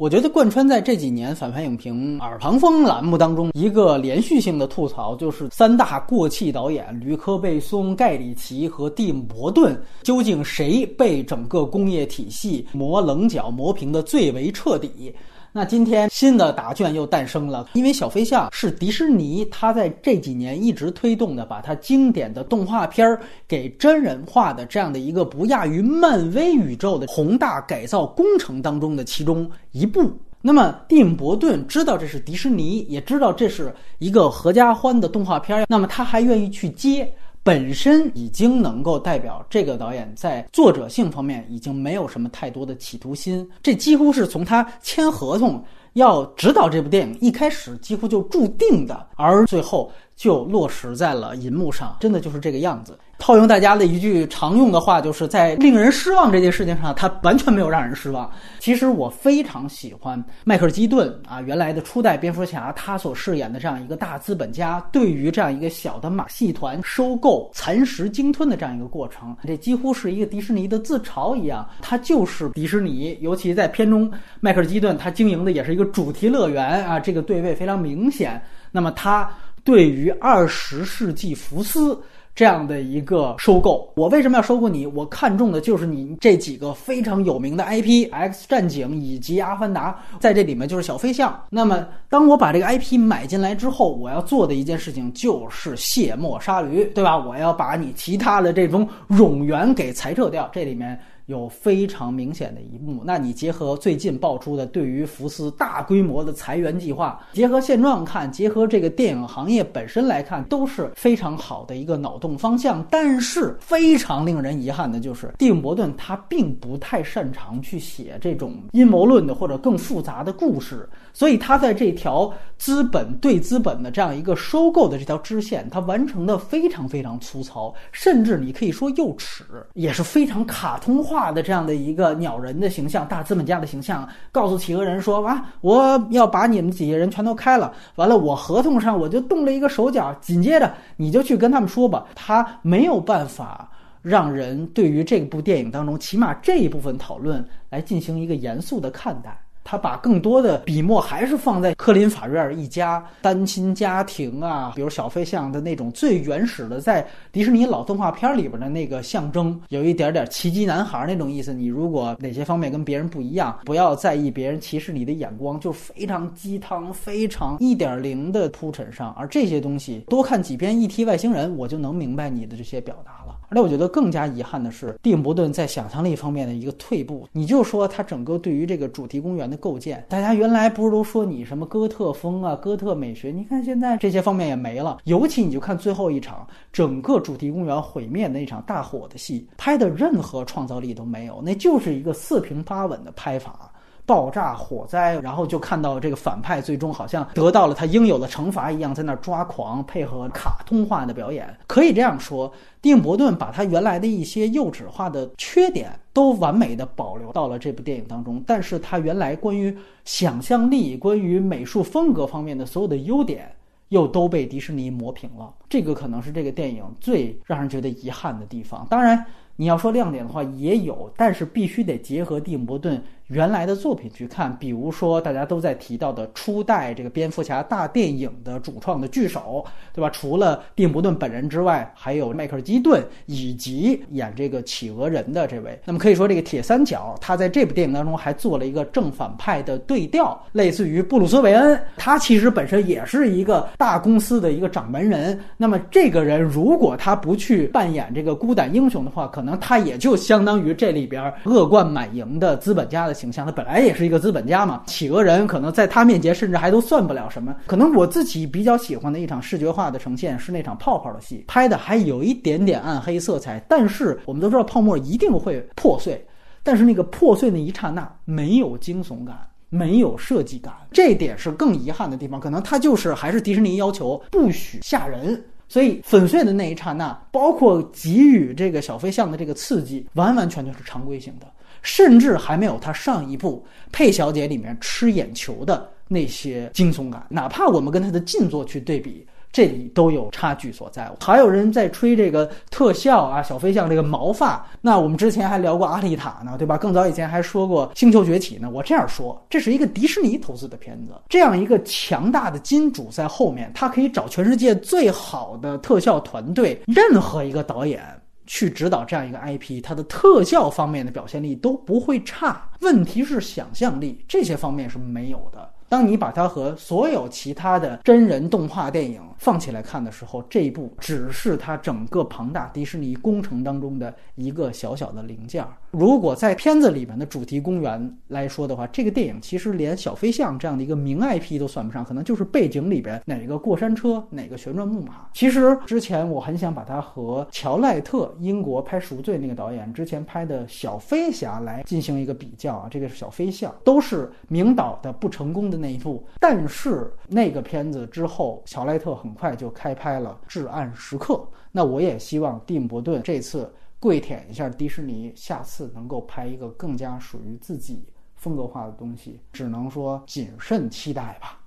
我觉得贯穿在这几年反派影评耳旁风栏目当中，一个连续性的吐槽就是三大过气导演吕克·贝松、盖里奇和蒂姆·伯顿，究竟谁被整个工业体系磨棱角、磨平的最为彻底？那今天新的答卷又诞生了，因为小飞象是迪士尼，它在这几年一直推动的，把它经典的动画片儿给真人化的这样的一个不亚于漫威宇宙的宏大改造工程当中的其中一部。那么蒂姆·伯顿知道这是迪士尼，也知道这是一个合家欢的动画片，那么他还愿意去接。本身已经能够代表这个导演在作者性方面已经没有什么太多的企图心，这几乎是从他签合同要指导这部电影一开始几乎就注定的，而最后就落实在了银幕上，真的就是这个样子。套用大家的一句常用的话，就是在令人失望这件事情上，他完全没有让人失望。其实我非常喜欢迈克尔基顿啊，原来的初代蝙蝠侠，他所饰演的这样一个大资本家，对于这样一个小的马戏团收购、蚕食、鲸吞的这样一个过程，这几乎是一个迪士尼的自嘲一样。他就是迪士尼，尤其在片中，迈克尔基顿他经营的也是一个主题乐园啊，这个对位非常明显。那么他对于二十世纪福斯。这样的一个收购，我为什么要收购你？我看中的就是你这几个非常有名的 IP，《X 战警》以及《阿凡达》在这里面就是小飞象。那么，当我把这个 IP 买进来之后，我要做的一件事情就是卸磨杀驴，对吧？我要把你其他的这种冗员给裁撤掉。这里面。有非常明显的一幕，那你结合最近爆出的对于福斯大规模的裁员计划，结合现状看，结合这个电影行业本身来看，都是非常好的一个脑洞方向。但是非常令人遗憾的就是，蒂姆·伯顿他并不太擅长去写这种阴谋论的或者更复杂的故事。所以他在这条资本对资本的这样一个收购的这条支线，他完成的非常非常粗糙，甚至你可以说幼齿，也是非常卡通化的这样的一个鸟人的形象，大资本家的形象，告诉企鹅人说：“啊，我要把你们几个人全都开了，完了我合同上我就动了一个手脚，紧接着你就去跟他们说吧。”他没有办法让人对于这部电影当中起码这一部分讨论来进行一个严肃的看待。他把更多的笔墨还是放在克林·法瑞尔一家单亲家庭啊，比如小飞象的那种最原始的，在迪士尼老动画片里边的那个象征，有一点点奇迹男孩那种意思。你如果哪些方面跟别人不一样，不要在意别人歧视你的眼光，就非常鸡汤、非常一点零的铺陈上。而这些东西，多看几遍《E.T. 外星人》，我就能明白你的这些表达了。而且我觉得更加遗憾的是，蒂姆·伯顿在想象力方面的一个退步。你就说他整个对于这个主题公园的构建，大家原来不是都说你什么哥特风啊、哥特美学？你看现在这些方面也没了。尤其你就看最后一场，整个主题公园毁灭的那场大火的戏，拍的任何创造力都没有，那就是一个四平八稳的拍法。爆炸火灾，然后就看到这个反派最终好像得到了他应有的惩罚一样，在那抓狂，配合卡通化的表演。可以这样说，蒂姆·伯顿把他原来的一些幼稚化的缺点都完美的保留到了这部电影当中，但是他原来关于想象力、关于美术风格方面的所有的优点，又都被迪士尼磨平了。这个可能是这个电影最让人觉得遗憾的地方。当然，你要说亮点的话也有，但是必须得结合蒂姆·伯顿。原来的作品去看，比如说大家都在提到的初代这个蝙蝠侠大电影的主创的巨手，对吧？除了蒂姆·伯顿本人之外，还有迈克尔·基顿以及演这个企鹅人的这位。那么可以说，这个铁三角他在这部电影当中还做了一个正反派的对调，类似于布鲁斯·韦恩，他其实本身也是一个大公司的一个掌门人。那么这个人如果他不去扮演这个孤胆英雄的话，可能他也就相当于这里边恶贯满盈的资本家的。形象，他本来也是一个资本家嘛。企鹅人可能在他面前甚至还都算不了什么。可能我自己比较喜欢的一场视觉化的呈现是那场泡泡的戏，拍的还有一点点暗黑色彩。但是我们都知道泡沫一定会破碎，但是那个破碎那一刹那没有惊悚感，没有设计感，这点是更遗憾的地方。可能他就是还是迪士尼要求不许吓人，所以粉碎的那一刹那，包括给予这个小飞象的这个刺激，完完全全是常规性的。甚至还没有他上一部《佩小姐》里面吃眼球的那些惊悚感，哪怕我们跟他的近作去对比，这里都有差距所在。还有人在吹这个特效啊，小飞象这个毛发。那我们之前还聊过阿丽塔呢，对吧？更早以前还说过《星球崛起》呢。我这样说，这是一个迪士尼投资的片子，这样一个强大的金主在后面，他可以找全世界最好的特效团队，任何一个导演去指导这样一个 IP，它的特效方面的表现力都不会差。问题是想象力这些方面是没有的。当你把它和所有其他的真人动画电影放起来看的时候，这一部只是它整个庞大迪士尼工程当中的一个小小的零件。如果在片子里面的主题公园来说的话，这个电影其实连小飞象这样的一个名 IP 都算不上，可能就是背景里边哪个过山车、哪个旋转木马。其实之前我很想把它和乔赖特英国拍《赎罪》那个导演之前拍的小飞侠来进行一个比较啊，这个是小飞象，都是名导的不成功的。那一部，但是那个片子之后，乔赖特很很快就开拍了《至暗时刻》。那我也希望蒂姆·伯顿这次跪舔一下迪士尼，下次能够拍一个更加属于自己风格化的东西。只能说谨慎期待吧。